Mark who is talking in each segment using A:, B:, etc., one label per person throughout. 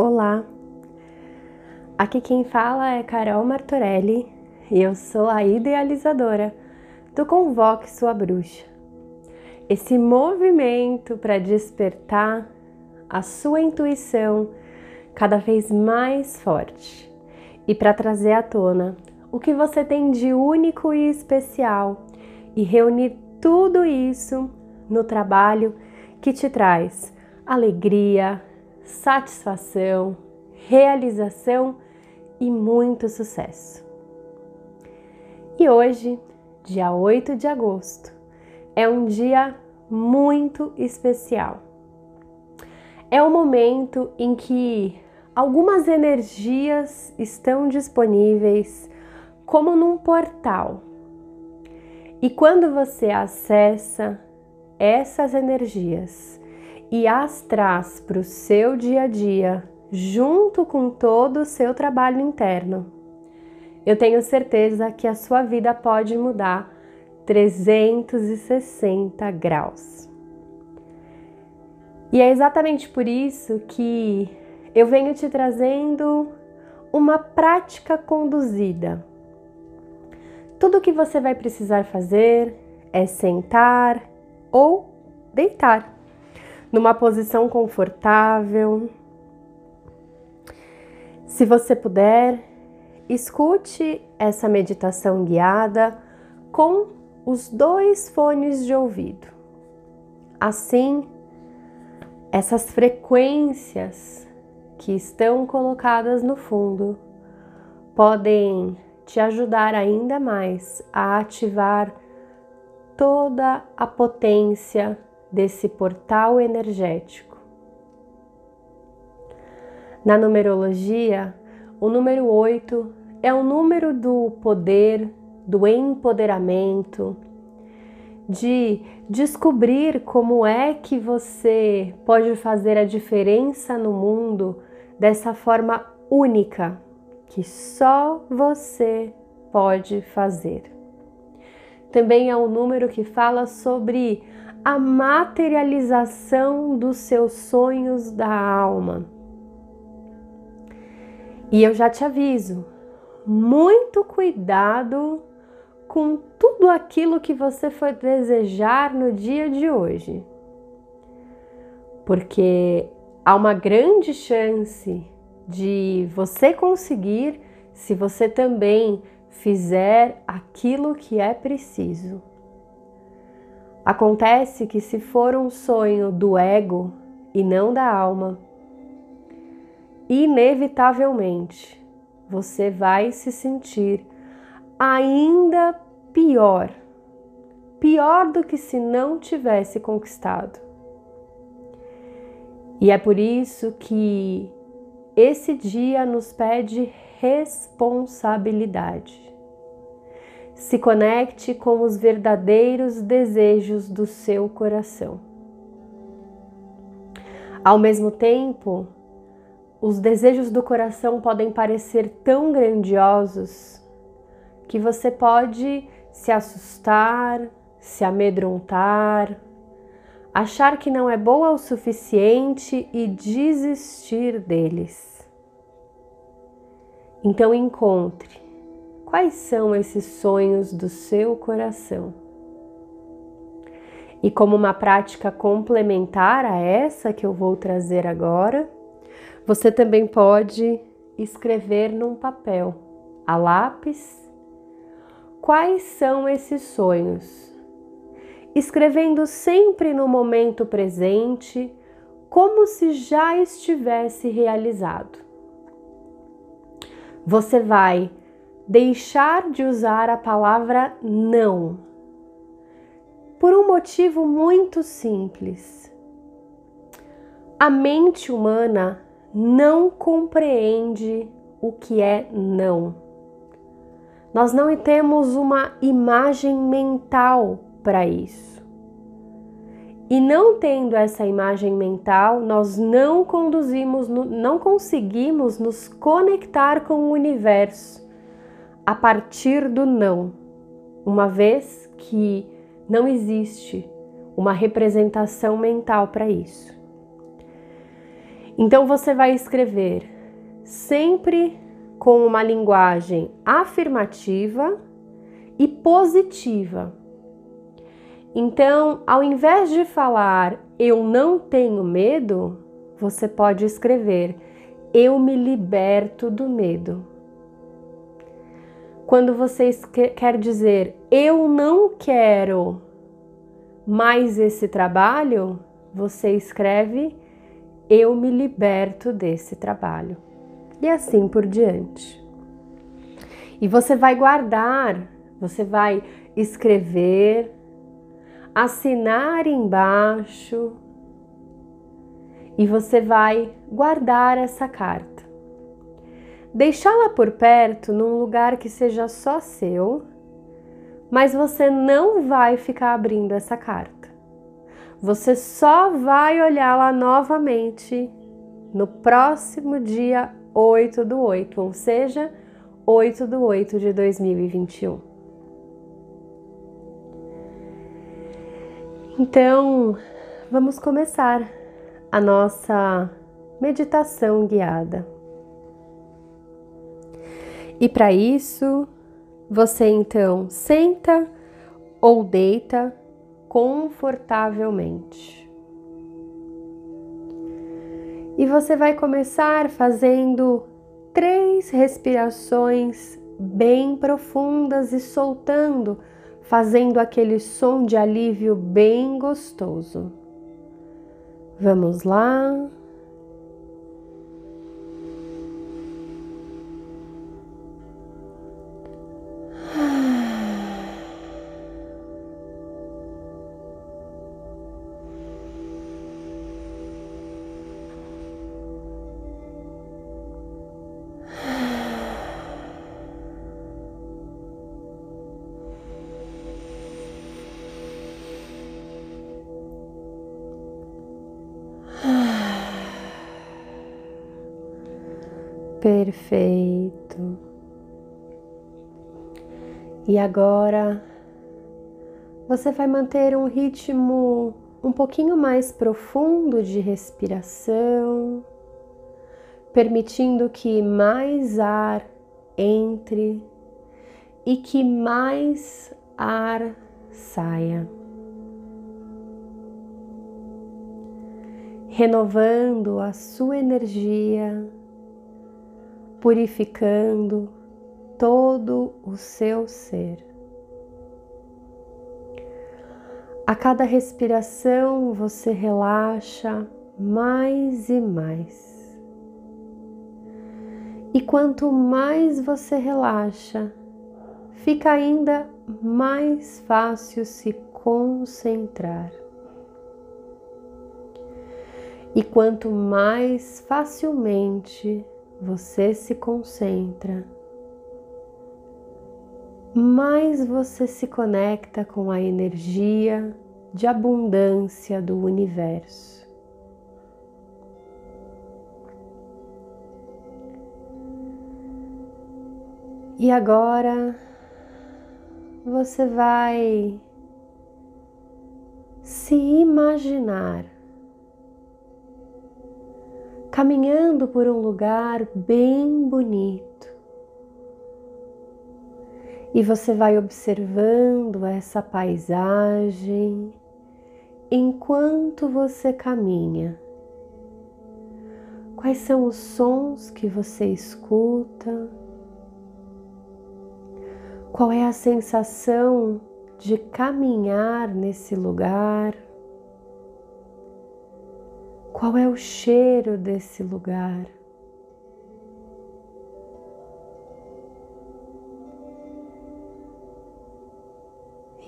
A: Olá, aqui quem fala é Carol Martorelli e eu sou a idealizadora do Convoque Sua Bruxa. Esse movimento para despertar a sua intuição cada vez mais forte e para trazer à tona o que você tem de único e especial e reunir tudo isso no trabalho que te traz alegria, satisfação, realização e muito sucesso. E hoje, dia 8 de agosto, é um dia muito especial. É o momento em que algumas energias estão disponíveis como num portal. E quando você acessa essas energias e as traz para o seu dia a dia, junto com todo o seu trabalho interno, eu tenho certeza que a sua vida pode mudar 360 graus. E é exatamente por isso que eu venho te trazendo uma prática conduzida. Tudo o que você vai precisar fazer é sentar ou deitar numa posição confortável. Se você puder, escute essa meditação guiada com os dois fones de ouvido. Assim, essas frequências que estão colocadas no fundo podem te ajudar ainda mais a ativar toda a potência desse portal energético. Na numerologia, o número 8 é o número do poder, do empoderamento, de descobrir como é que você pode fazer a diferença no mundo dessa forma única que só você pode fazer. Também é um número que fala sobre a materialização dos seus sonhos da alma. E eu já te aviso, muito cuidado com tudo aquilo que você for desejar no dia de hoje. Porque há uma grande chance de você conseguir se você também fizer aquilo que é preciso. Acontece que, se for um sonho do ego e não da alma, inevitavelmente você vai se sentir ainda pior, pior do que se não tivesse conquistado. E é por isso que esse dia nos pede responsabilidade se conecte com os verdadeiros desejos do seu coração. Ao mesmo tempo, os desejos do coração podem parecer tão grandiosos que você pode se assustar, se amedrontar, achar que não é boa o suficiente e desistir deles. Então encontre Quais são esses sonhos do seu coração? E como uma prática complementar a essa que eu vou trazer agora, você também pode escrever num papel, a lápis, quais são esses sonhos. Escrevendo sempre no momento presente, como se já estivesse realizado. Você vai deixar de usar a palavra não. Por um motivo muito simples. A mente humana não compreende o que é não. Nós não temos uma imagem mental para isso. E não tendo essa imagem mental, nós não conduzimos, não conseguimos nos conectar com o universo a partir do não, uma vez que não existe uma representação mental para isso. Então você vai escrever sempre com uma linguagem afirmativa e positiva. Então, ao invés de falar eu não tenho medo, você pode escrever eu me liberto do medo. Quando você quer dizer eu não quero mais esse trabalho, você escreve eu me liberto desse trabalho. E assim por diante. E você vai guardar, você vai escrever, assinar embaixo e você vai guardar essa carta. Deixá-la por perto num lugar que seja só seu, mas você não vai ficar abrindo essa carta. Você só vai olhá-la novamente no próximo dia 8 do 8, ou seja, 8 do 8 de 2021. Então, vamos começar a nossa meditação guiada. E para isso, você então senta ou deita confortavelmente. E você vai começar fazendo três respirações bem profundas e soltando fazendo aquele som de alívio bem gostoso. Vamos lá. Perfeito. E agora você vai manter um ritmo um pouquinho mais profundo de respiração, permitindo que mais ar entre e que mais ar saia. Renovando a sua energia purificando todo o seu ser. A cada respiração você relaxa mais e mais. E quanto mais você relaxa, fica ainda mais fácil se concentrar. E quanto mais facilmente você se concentra, mais você se conecta com a energia de abundância do universo. E agora você vai se imaginar caminhando por um lugar bem bonito. E você vai observando essa paisagem enquanto você caminha. Quais são os sons que você escuta? Qual é a sensação de caminhar nesse lugar? Qual é o cheiro desse lugar?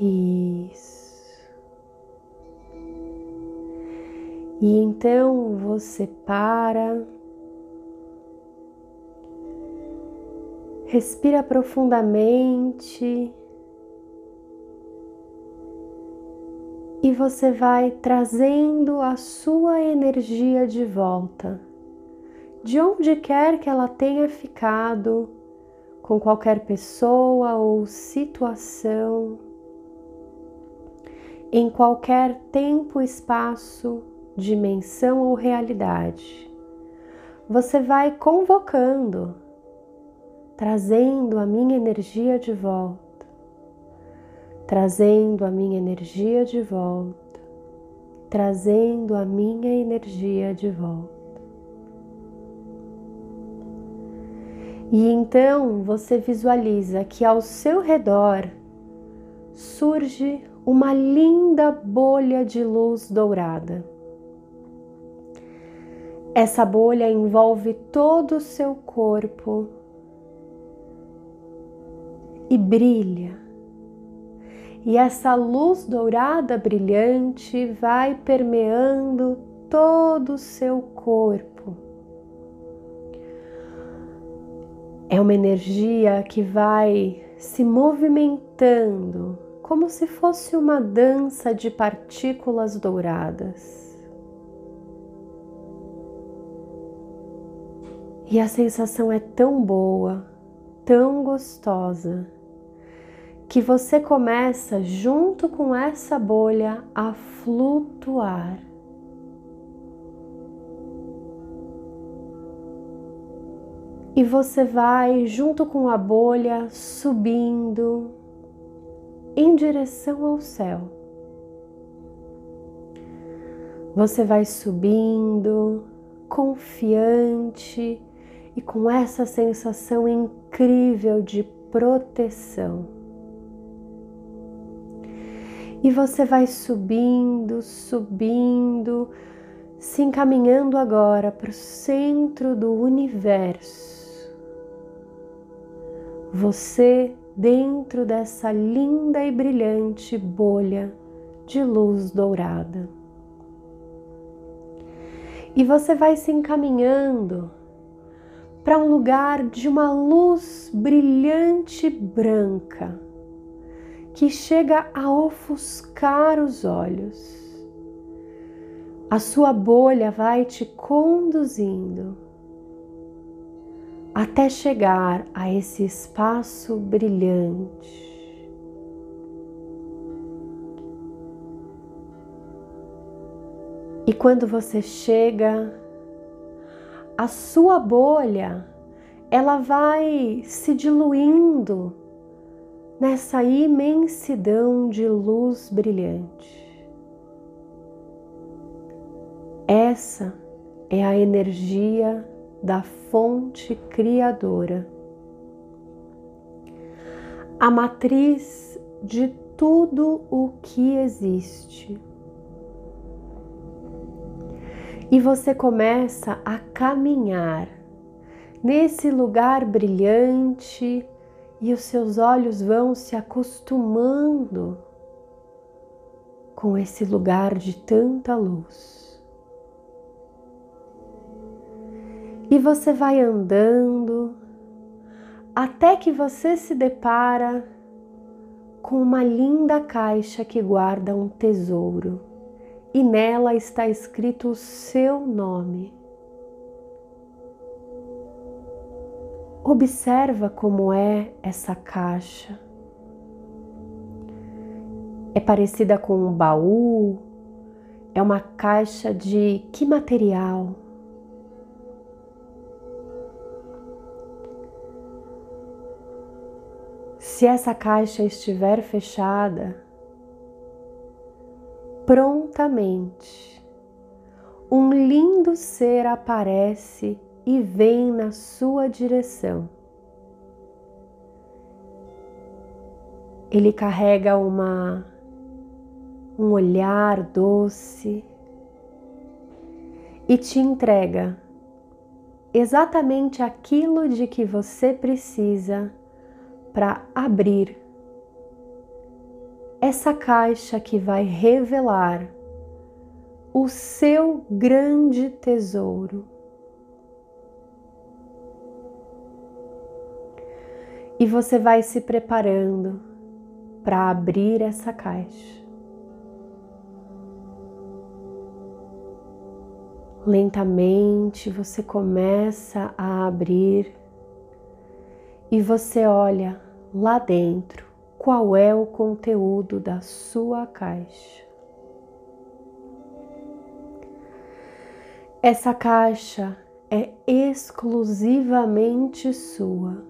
A: Isso. E então você para, respira profundamente você vai trazendo a sua energia de volta, de onde quer que ela tenha ficado, com qualquer pessoa ou situação, em qualquer tempo, espaço, dimensão ou realidade. você vai convocando, trazendo a minha energia de volta, trazendo a minha energia de volta, trazendo a minha energia de volta. E então você visualiza que ao seu redor surge uma linda bolha de luz dourada. Essa bolha envolve todo o seu corpo e brilha. E essa luz dourada brilhante vai permeando todo o seu corpo. É uma energia que vai se movimentando como se fosse uma dança de partículas douradas. E a sensação é tão boa, tão gostosa, que você começa junto com essa bolha a flutuar. E você vai junto com a bolha subindo em direção ao céu. Você vai subindo confiante e com essa sensação incrível de proteção. E você vai subindo, subindo, se encaminhando agora para o centro do universo. Você dentro dessa linda e brilhante bolha de luz dourada. E você vai se encaminhando para um lugar de uma luz brilhante branca que chega a ofuscar os olhos. A sua bolha vai te conduzindo até chegar a esse espaço brilhante. E quando você chega a sua bolha ela vai se diluindo nessa imensidão de luz brilhante. Essa é a energia da fonte criadora, a matriz de tudo o que existe e você começa a caminhar nesse lugar brilhante e os seus olhos vão se acostumando com esse lugar de tanta luz. E você vai andando até que você se depara com uma linda caixa que guarda um tesouro e nela está escrito o seu nome. Observa como é essa caixa. É parecida com um baú? É uma caixa de que material? Se essa caixa estiver fechada, prontamente. Um lindo ser aparece e vem na sua direção. Ele carrega uma um olhar doce e te entrega exatamente aquilo de que você precisa para abrir essa caixa que vai revelar o seu grande tesouro. E você vai se preparando para abrir essa caixa. Lentamente você começa a abrir e você olha lá dentro qual é o conteúdo da sua caixa. Essa caixa é exclusivamente sua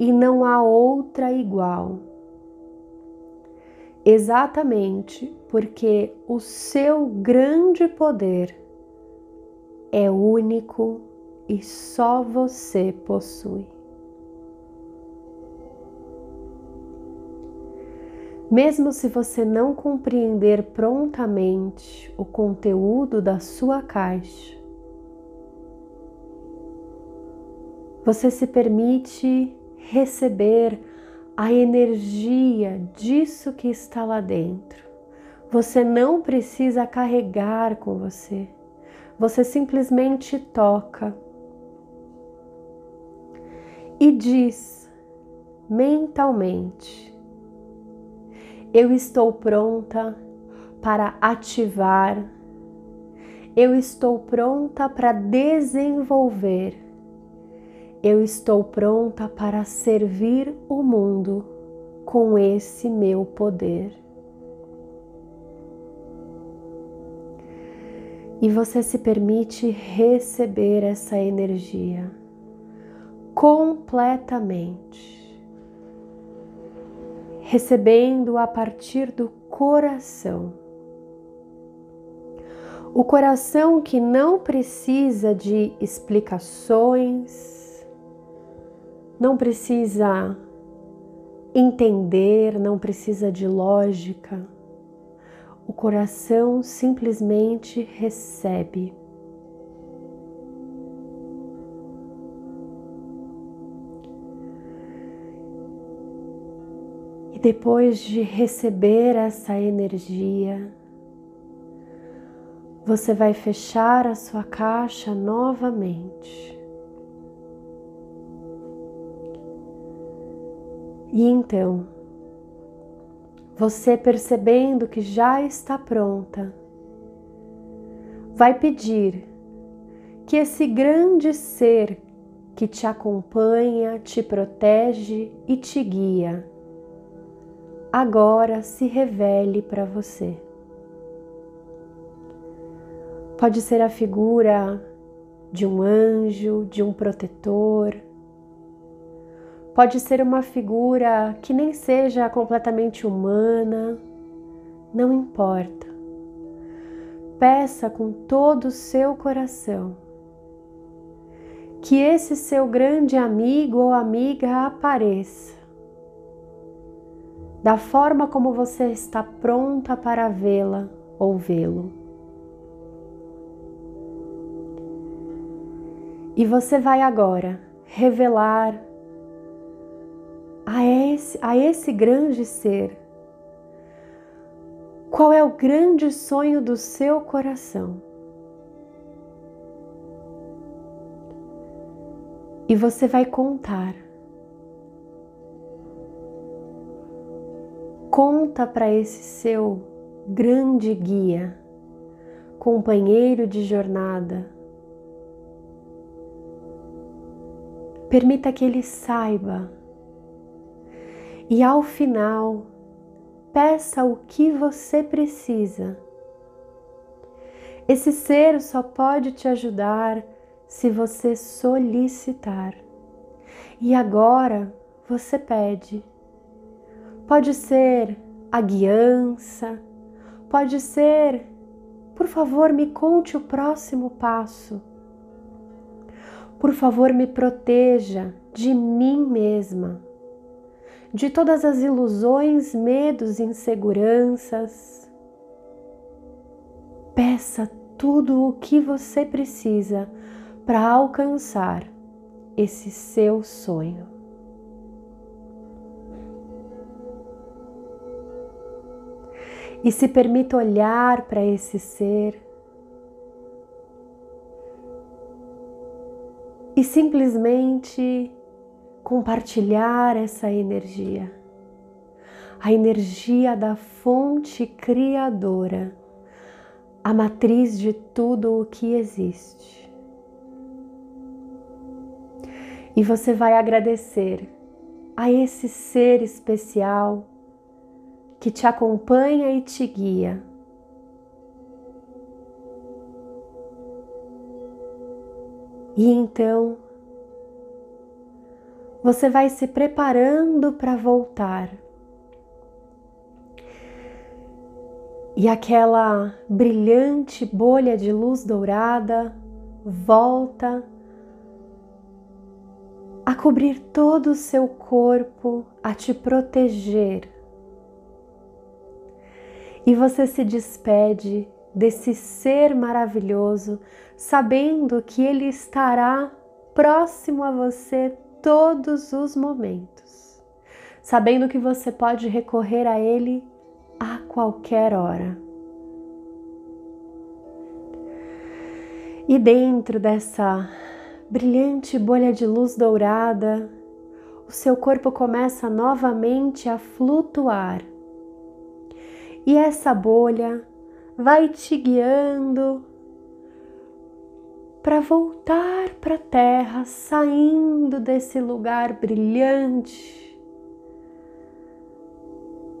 A: e não há outra igual. Exatamente porque o seu grande poder é único e só você possui. Mesmo se você não compreender prontamente o conteúdo da sua caixa, você se permite receber a energia disso que está lá dentro. Você não precisa carregar com você, você simplesmente toca e diz mentalmente: eu estou pronta para ativar, eu estou pronta para desenvolver, eu estou pronta para servir o mundo com esse meu poder. E você se permite receber essa energia completamente recebendo a partir do coração. O coração que não precisa de explicações, não precisa entender, não precisa de lógica. O coração simplesmente recebe. depois de receber essa energia, você vai fechar a sua caixa novamente. E então, você percebendo que já está pronta, vai pedir que esse grande ser que te acompanha, te protege e te guia agora se revele para você. Pode ser a figura de um anjo, de um protetor, pode ser uma figura que nem seja completamente humana, não importa. Peça com todo o seu coração que esse seu grande amigo ou amiga apareça da forma como você está pronta para vê-la ou vê-lo. E você vai agora revelar a esse, a esse grande ser qual é o grande sonho do seu coração. E você vai contar Conta para esse seu grande guia, companheiro de jornada. Permita que ele saiba e ao final peça o que você precisa. Esse ser só pode te ajudar se você solicitar. E agora você pede Pode ser a guiança, pode ser, por favor, me conte o próximo passo. Por favor, me proteja de mim mesma, de todas as ilusões, medos inseguranças. Peça tudo o que você precisa para alcançar esse seu sonho. e se permita olhar para esse ser e simplesmente compartilhar essa energia, a energia da fonte criadora, a matriz de tudo o que existe. E você vai agradecer a esse ser especial que te acompanha e te guia. E então você vai se preparando para voltar. E aquela brilhante bolha de luz dourada volta a cobrir todo o seu corpo, a te proteger. E você se despede desse ser maravilhoso, sabendo que ele estará próximo a você todos os momentos, sabendo que você pode recorrer a ele a qualquer hora. E dentro dessa brilhante bolha de luz dourada, o seu corpo começa novamente a flutuar. E essa bolha vai te guiando para voltar para a terra, saindo desse lugar brilhante.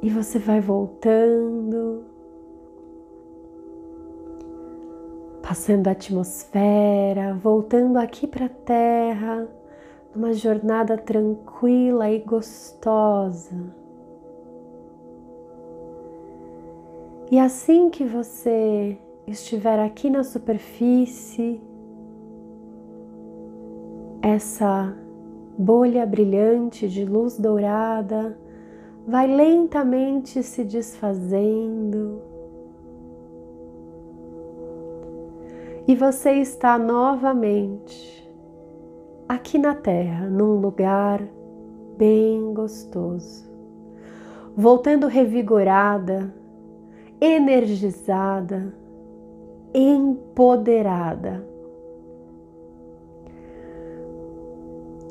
A: E você vai voltando, passando a atmosfera, voltando aqui para a terra, numa jornada tranquila e gostosa. E assim que você estiver aqui na superfície, essa bolha brilhante de luz dourada vai lentamente se desfazendo. E você está novamente aqui na Terra, num lugar bem gostoso, voltando revigorada, energizada, empoderada.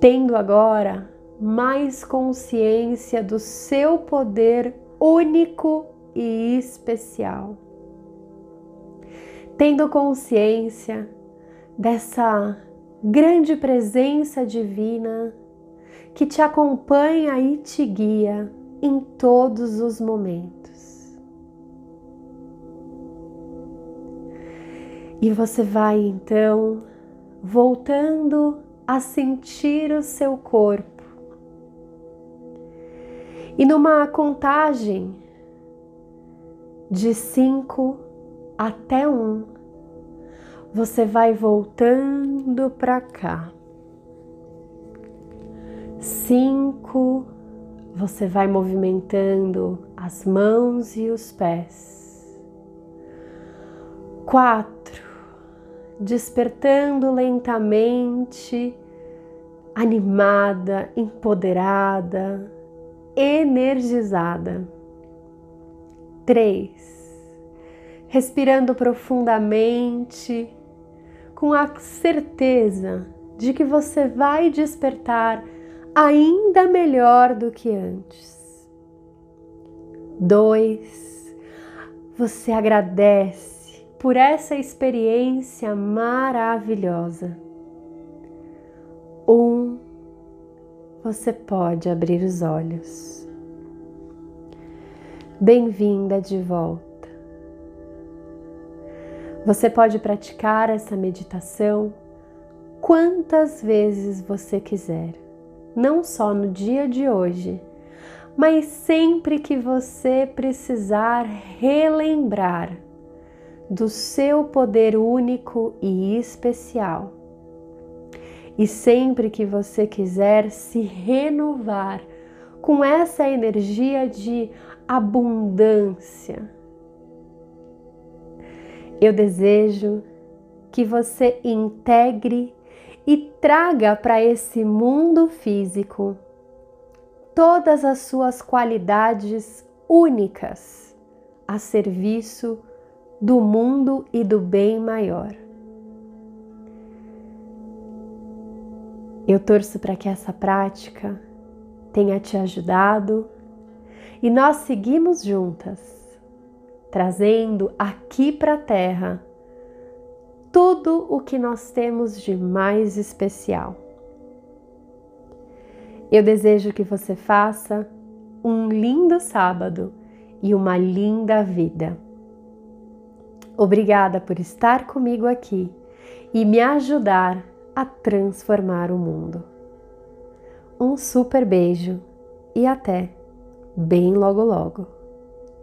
A: Tendo agora mais consciência do seu poder único e especial. Tendo consciência dessa grande presença divina que te acompanha e te guia em todos os momentos. E você vai então voltando a sentir o seu corpo e numa contagem de cinco até um, você vai voltando para cá. Cinco, você vai movimentando as mãos e os pés. Quatro, despertando lentamente, animada, empoderada energizada. 3. Respirando profundamente, com a certeza de que você vai despertar ainda melhor do que antes. 2. Você agradece por essa experiência maravilhosa. 1. Um, você pode abrir os olhos. Bem-vinda de volta. Você pode praticar essa meditação quantas vezes você quiser, não só no dia de hoje, mas sempre que você precisar relembrar do seu poder único e especial. E sempre que você quiser se renovar com essa energia de abundância, eu desejo que você integre e traga para esse mundo físico todas as suas qualidades únicas a serviço do mundo e do bem maior. Eu torço para que essa prática tenha te ajudado e nós seguimos juntas, trazendo aqui para a Terra tudo o que nós temos de mais especial. Eu desejo que você faça um lindo sábado e uma linda vida. Obrigada por estar comigo aqui e me ajudar a transformar o mundo. Um super beijo e até bem logo logo.